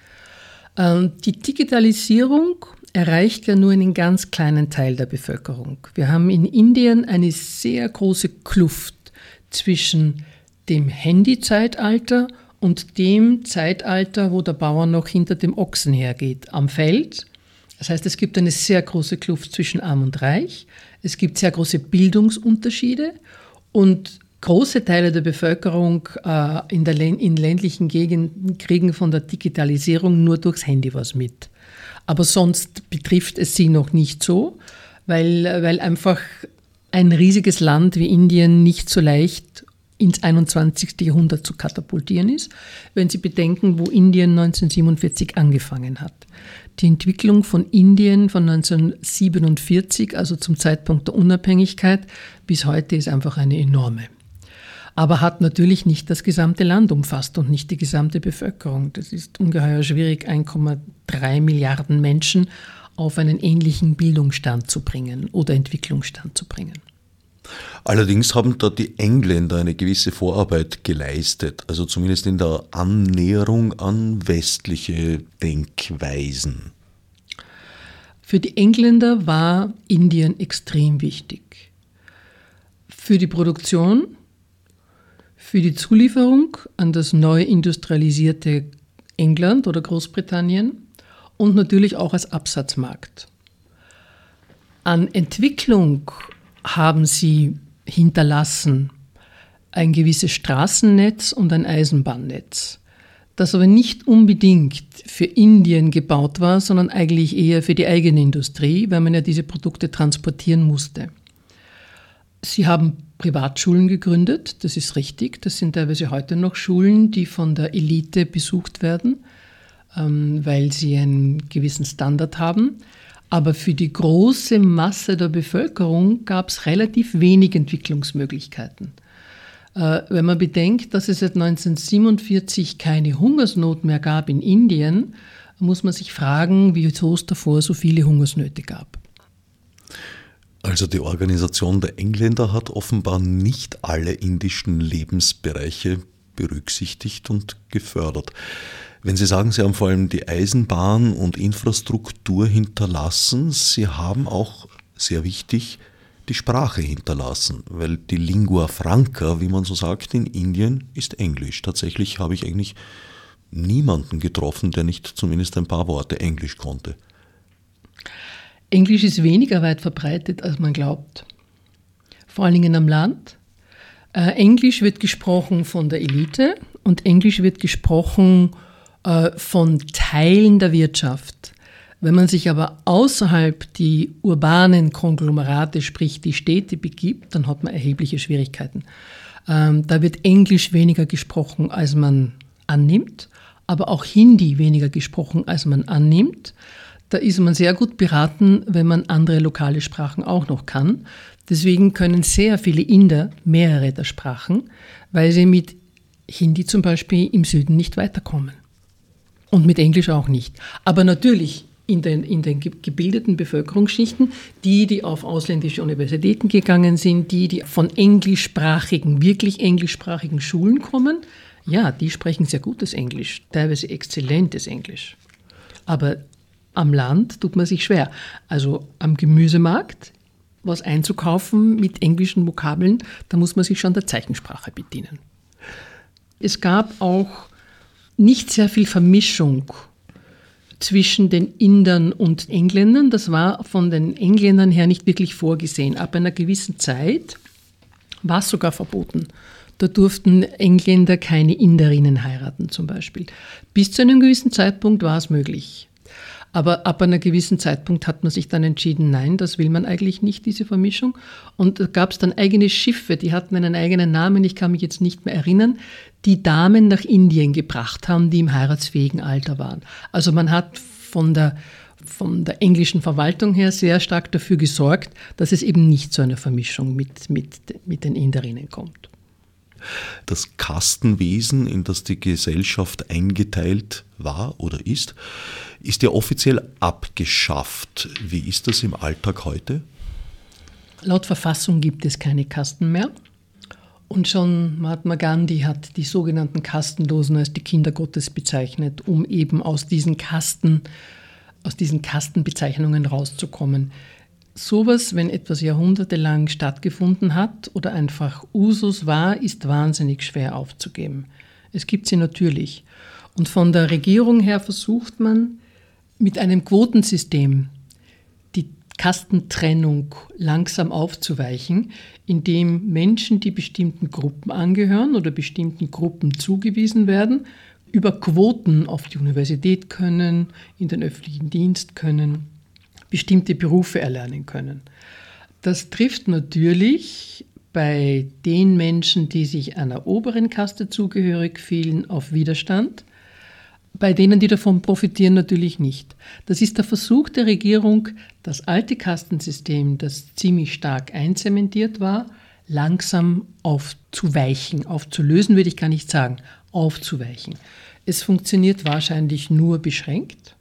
Ähm, die Digitalisierung erreicht ja nur einen ganz kleinen Teil der Bevölkerung. Wir haben in Indien eine sehr große Kluft zwischen dem Handy-Zeitalter und dem Zeitalter, wo der Bauer noch hinter dem Ochsen hergeht, am Feld. Das heißt, es gibt eine sehr große Kluft zwischen Arm und Reich. Es gibt sehr große Bildungsunterschiede und große Teile der Bevölkerung äh, in, der, in ländlichen Gegenden kriegen von der Digitalisierung nur durchs Handy was mit. Aber sonst betrifft es sie noch nicht so, weil, weil einfach ein riesiges Land wie Indien nicht so leicht ins 21. Jahrhundert zu katapultieren ist, wenn Sie bedenken, wo Indien 1947 angefangen hat. Die Entwicklung von Indien von 1947, also zum Zeitpunkt der Unabhängigkeit, bis heute ist einfach eine enorme. Aber hat natürlich nicht das gesamte Land umfasst und nicht die gesamte Bevölkerung. Das ist ungeheuer schwierig, 1,3 Milliarden Menschen auf einen ähnlichen Bildungsstand zu bringen oder Entwicklungsstand zu bringen. Allerdings haben da die Engländer eine gewisse Vorarbeit geleistet, also zumindest in der Annäherung an westliche Denkweisen. Für die Engländer war Indien extrem wichtig. Für die Produktion, für die Zulieferung an das neu industrialisierte England oder Großbritannien und natürlich auch als Absatzmarkt. An Entwicklung haben sie hinterlassen ein gewisses Straßennetz und ein Eisenbahnnetz, das aber nicht unbedingt für Indien gebaut war, sondern eigentlich eher für die eigene Industrie, weil man ja diese Produkte transportieren musste. Sie haben Privatschulen gegründet, das ist richtig. Das sind teilweise heute noch Schulen, die von der Elite besucht werden, ähm, weil sie einen gewissen Standard haben. Aber für die große Masse der Bevölkerung gab es relativ wenig Entwicklungsmöglichkeiten. Äh, wenn man bedenkt, dass es seit 1947 keine Hungersnot mehr gab in Indien, muss man sich fragen, wieso es davor so viele Hungersnöte gab. Also die Organisation der Engländer hat offenbar nicht alle indischen Lebensbereiche berücksichtigt und gefördert. Wenn Sie sagen, Sie haben vor allem die Eisenbahn und Infrastruktur hinterlassen, Sie haben auch, sehr wichtig, die Sprache hinterlassen, weil die Lingua Franca, wie man so sagt, in Indien ist Englisch. Tatsächlich habe ich eigentlich niemanden getroffen, der nicht zumindest ein paar Worte Englisch konnte. Englisch ist weniger weit verbreitet, als man glaubt. Vor allen Dingen am Land. Äh, Englisch wird gesprochen von der Elite und Englisch wird gesprochen äh, von Teilen der Wirtschaft. Wenn man sich aber außerhalb die urbanen Konglomerate, sprich die Städte begibt, dann hat man erhebliche Schwierigkeiten. Ähm, da wird Englisch weniger gesprochen, als man annimmt, aber auch Hindi weniger gesprochen, als man annimmt. Da ist man sehr gut beraten, wenn man andere lokale Sprachen auch noch kann. Deswegen können sehr viele Inder mehrere der Sprachen, weil sie mit Hindi zum Beispiel im Süden nicht weiterkommen. Und mit Englisch auch nicht. Aber natürlich in den, in den gebildeten Bevölkerungsschichten, die, die auf ausländische Universitäten gegangen sind, die, die von englischsprachigen, wirklich englischsprachigen Schulen kommen, ja, die sprechen sehr gutes Englisch, teilweise exzellentes Englisch. Aber am Land tut man sich schwer. Also am Gemüsemarkt was einzukaufen mit englischen Vokabeln, da muss man sich schon der Zeichensprache bedienen. Es gab auch nicht sehr viel Vermischung zwischen den Indern und Engländern. Das war von den Engländern her nicht wirklich vorgesehen. Ab einer gewissen Zeit war es sogar verboten. Da durften Engländer keine Inderinnen heiraten zum Beispiel. Bis zu einem gewissen Zeitpunkt war es möglich. Aber ab einem gewissen Zeitpunkt hat man sich dann entschieden, nein, das will man eigentlich nicht, diese Vermischung. Und da gab es dann eigene Schiffe, die hatten einen eigenen Namen, ich kann mich jetzt nicht mehr erinnern, die Damen nach Indien gebracht haben, die im heiratsfähigen Alter waren. Also man hat von der, von der englischen Verwaltung her sehr stark dafür gesorgt, dass es eben nicht zu einer Vermischung mit, mit, mit den Inderinnen kommt. Das Kastenwesen, in das die Gesellschaft eingeteilt war oder ist, ist ja offiziell abgeschafft. Wie ist das im Alltag heute? Laut Verfassung gibt es keine Kasten mehr. Und schon Mahatma Gandhi hat die sogenannten Kastenlosen als die Kinder Gottes bezeichnet, um eben aus diesen Kasten, aus diesen Kastenbezeichnungen rauszukommen. Sowas, wenn etwas jahrhundertelang stattgefunden hat oder einfach Usus war, ist wahnsinnig schwer aufzugeben. Es gibt sie natürlich. Und von der Regierung her versucht man, mit einem Quotensystem die Kastentrennung langsam aufzuweichen, indem Menschen, die bestimmten Gruppen angehören oder bestimmten Gruppen zugewiesen werden, über Quoten auf die Universität können, in den öffentlichen Dienst können, bestimmte Berufe erlernen können. Das trifft natürlich bei den Menschen, die sich einer oberen Kaste zugehörig fühlen, auf Widerstand. Bei denen, die davon profitieren, natürlich nicht. Das ist der Versuch der Regierung, das alte Kastensystem, das ziemlich stark einzementiert war, langsam aufzuweichen. Aufzulösen würde ich gar nicht sagen, aufzuweichen. Es funktioniert wahrscheinlich nur beschränkt,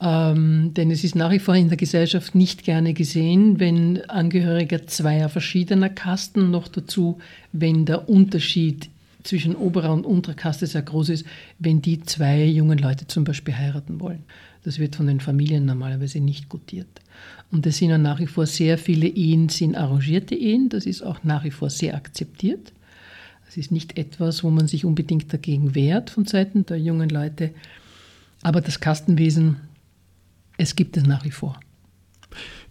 ähm, denn es ist nach wie vor in der Gesellschaft nicht gerne gesehen, wenn Angehörige zweier verschiedener Kasten, noch dazu, wenn der Unterschied zwischen oberer und unterer Kaste sehr groß ist, wenn die zwei jungen Leute zum Beispiel heiraten wollen. Das wird von den Familien normalerweise nicht gutiert. Und es sind ja nach wie vor sehr viele Ehen, sind arrangierte Ehen. Das ist auch nach wie vor sehr akzeptiert. Es ist nicht etwas, wo man sich unbedingt dagegen wehrt von Seiten der jungen Leute. Aber das Kastenwesen, es gibt es nach wie vor.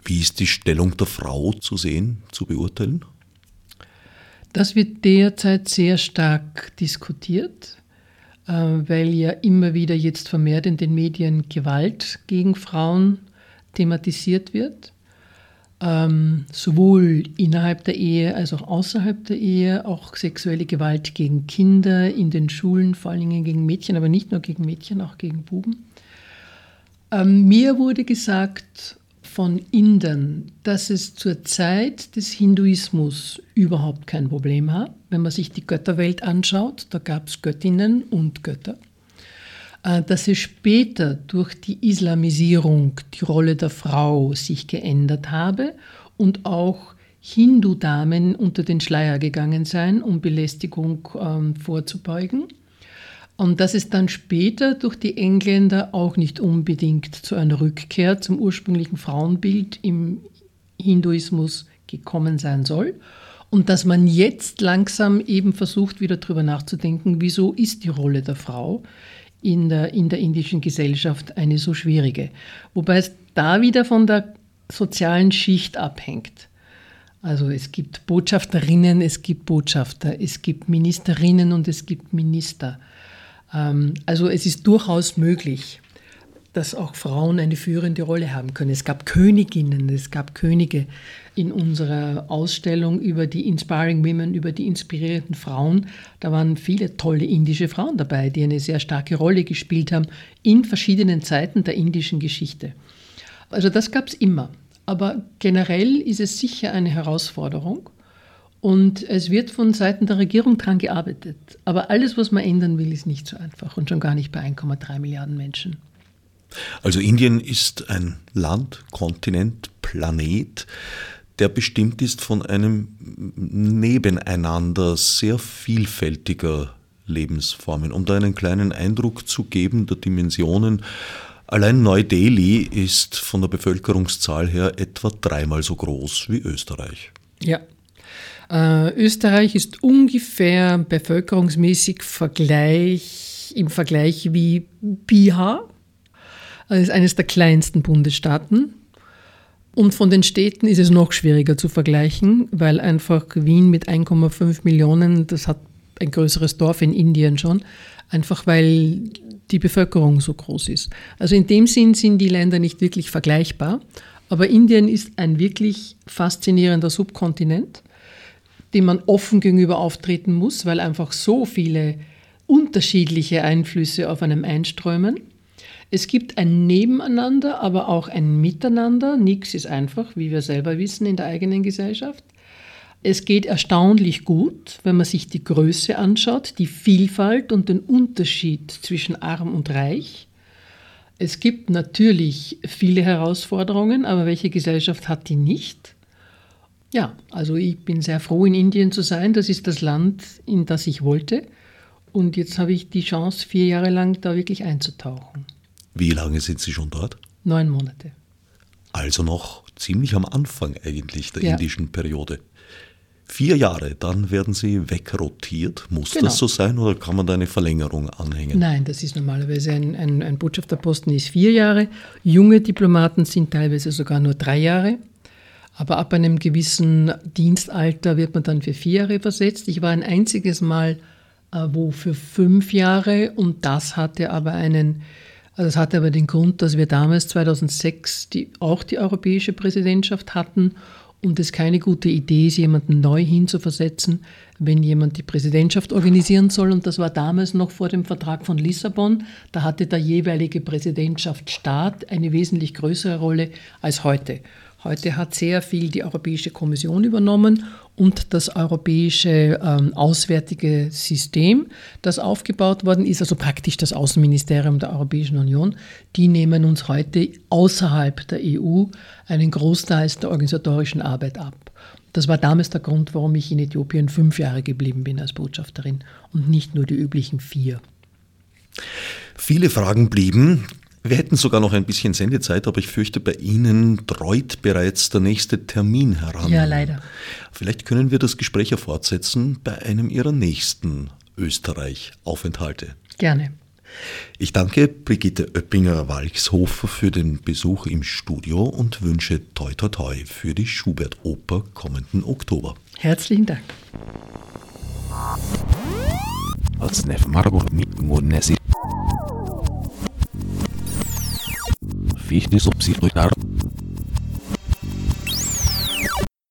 Wie ist die Stellung der Frau zu sehen, zu beurteilen? Das wird derzeit sehr stark diskutiert, äh, weil ja immer wieder jetzt vermehrt in den Medien Gewalt gegen Frauen thematisiert wird. Ähm, sowohl innerhalb der Ehe als auch außerhalb der Ehe, auch sexuelle Gewalt gegen Kinder in den Schulen, vor allen Dingen gegen Mädchen, aber nicht nur gegen Mädchen, auch gegen Buben. Ähm, mir wurde gesagt, von Indern, dass es zur Zeit des Hinduismus überhaupt kein Problem hat. Wenn man sich die Götterwelt anschaut, da gab es Göttinnen und Götter. Äh, dass es später durch die Islamisierung die Rolle der Frau sich geändert habe und auch Hindu-Damen unter den Schleier gegangen seien, um Belästigung ähm, vorzubeugen. Und dass es dann später durch die Engländer auch nicht unbedingt zu einer Rückkehr zum ursprünglichen Frauenbild im Hinduismus gekommen sein soll. Und dass man jetzt langsam eben versucht, wieder darüber nachzudenken, wieso ist die Rolle der Frau in der, in der indischen Gesellschaft eine so schwierige. Wobei es da wieder von der sozialen Schicht abhängt. Also es gibt Botschafterinnen, es gibt Botschafter, es gibt Ministerinnen und es gibt Minister. Ähm, also es ist durchaus möglich, dass auch Frauen eine führende Rolle haben können. Es gab Königinnen, es gab Könige in unserer Ausstellung über die Inspiring Women, über die inspirierenden Frauen. Da waren viele tolle indische Frauen dabei, die eine sehr starke Rolle gespielt haben in verschiedenen Zeiten der indischen Geschichte. Also das gab es immer. Aber generell ist es sicher eine Herausforderung. Und es wird von Seiten der Regierung daran gearbeitet. Aber alles, was man ändern will, ist nicht so einfach und schon gar nicht bei 1,3 Milliarden Menschen. Also Indien ist ein Land, Kontinent, Planet, der bestimmt ist von einem Nebeneinander sehr vielfältiger Lebensformen. Um da einen kleinen Eindruck zu geben der Dimensionen, allein Neu-Delhi ist von der Bevölkerungszahl her etwa dreimal so groß wie Österreich. Ja, äh, Österreich ist ungefähr bevölkerungsmäßig Vergleich, im Vergleich wie Bihar. Das ist eines der kleinsten Bundesstaaten. Und von den Städten ist es noch schwieriger zu vergleichen, weil einfach Wien mit 1,5 Millionen, das hat ein größeres Dorf in Indien schon, einfach weil die Bevölkerung so groß ist. Also in dem Sinn sind die Länder nicht wirklich vergleichbar. Aber Indien ist ein wirklich faszinierender Subkontinent dem man offen gegenüber auftreten muss, weil einfach so viele unterschiedliche Einflüsse auf einem einströmen. Es gibt ein Nebeneinander, aber auch ein Miteinander. Nichts ist einfach, wie wir selber wissen, in der eigenen Gesellschaft. Es geht erstaunlich gut, wenn man sich die Größe anschaut, die Vielfalt und den Unterschied zwischen arm und reich. Es gibt natürlich viele Herausforderungen, aber welche Gesellschaft hat die nicht? Ja, also ich bin sehr froh, in Indien zu sein. Das ist das Land, in das ich wollte. Und jetzt habe ich die Chance, vier Jahre lang da wirklich einzutauchen. Wie lange sind Sie schon dort? Neun Monate. Also noch ziemlich am Anfang eigentlich der ja. indischen Periode. Vier Jahre, dann werden Sie wegrotiert. Muss genau. das so sein oder kann man da eine Verlängerung anhängen? Nein, das ist normalerweise ein, ein, ein Botschafterposten ist vier Jahre. Junge Diplomaten sind teilweise sogar nur drei Jahre. Aber ab einem gewissen Dienstalter wird man dann für vier Jahre versetzt. Ich war ein einziges Mal äh, wo für fünf Jahre und das hatte aber einen, also das hatte aber den Grund, dass wir damals 2006 die, auch die europäische Präsidentschaft hatten und es keine gute Idee ist, jemanden neu hinzuversetzen, wenn jemand die Präsidentschaft organisieren soll. Und das war damals noch vor dem Vertrag von Lissabon. Da hatte der jeweilige Präsidentschaftsstaat eine wesentlich größere Rolle als heute. Heute hat sehr viel die Europäische Kommission übernommen und das europäische ähm, auswärtige System, das aufgebaut worden ist, also praktisch das Außenministerium der Europäischen Union, die nehmen uns heute außerhalb der EU einen Großteil der organisatorischen Arbeit ab. Das war damals der Grund, warum ich in Äthiopien fünf Jahre geblieben bin als Botschafterin und nicht nur die üblichen vier. Viele Fragen blieben. Wir hätten sogar noch ein bisschen Sendezeit, aber ich fürchte, bei Ihnen dreut bereits der nächste Termin heran. Ja, leider. Vielleicht können wir das Gespräch ja fortsetzen bei einem Ihrer nächsten Österreich-Aufenthalte. Gerne. Ich danke Brigitte Oeppinger-Walchshofer für den Besuch im Studio und wünsche toi toi toi für die Schubert-Oper kommenden Oktober. Herzlichen Dank. fiz disso, preciso.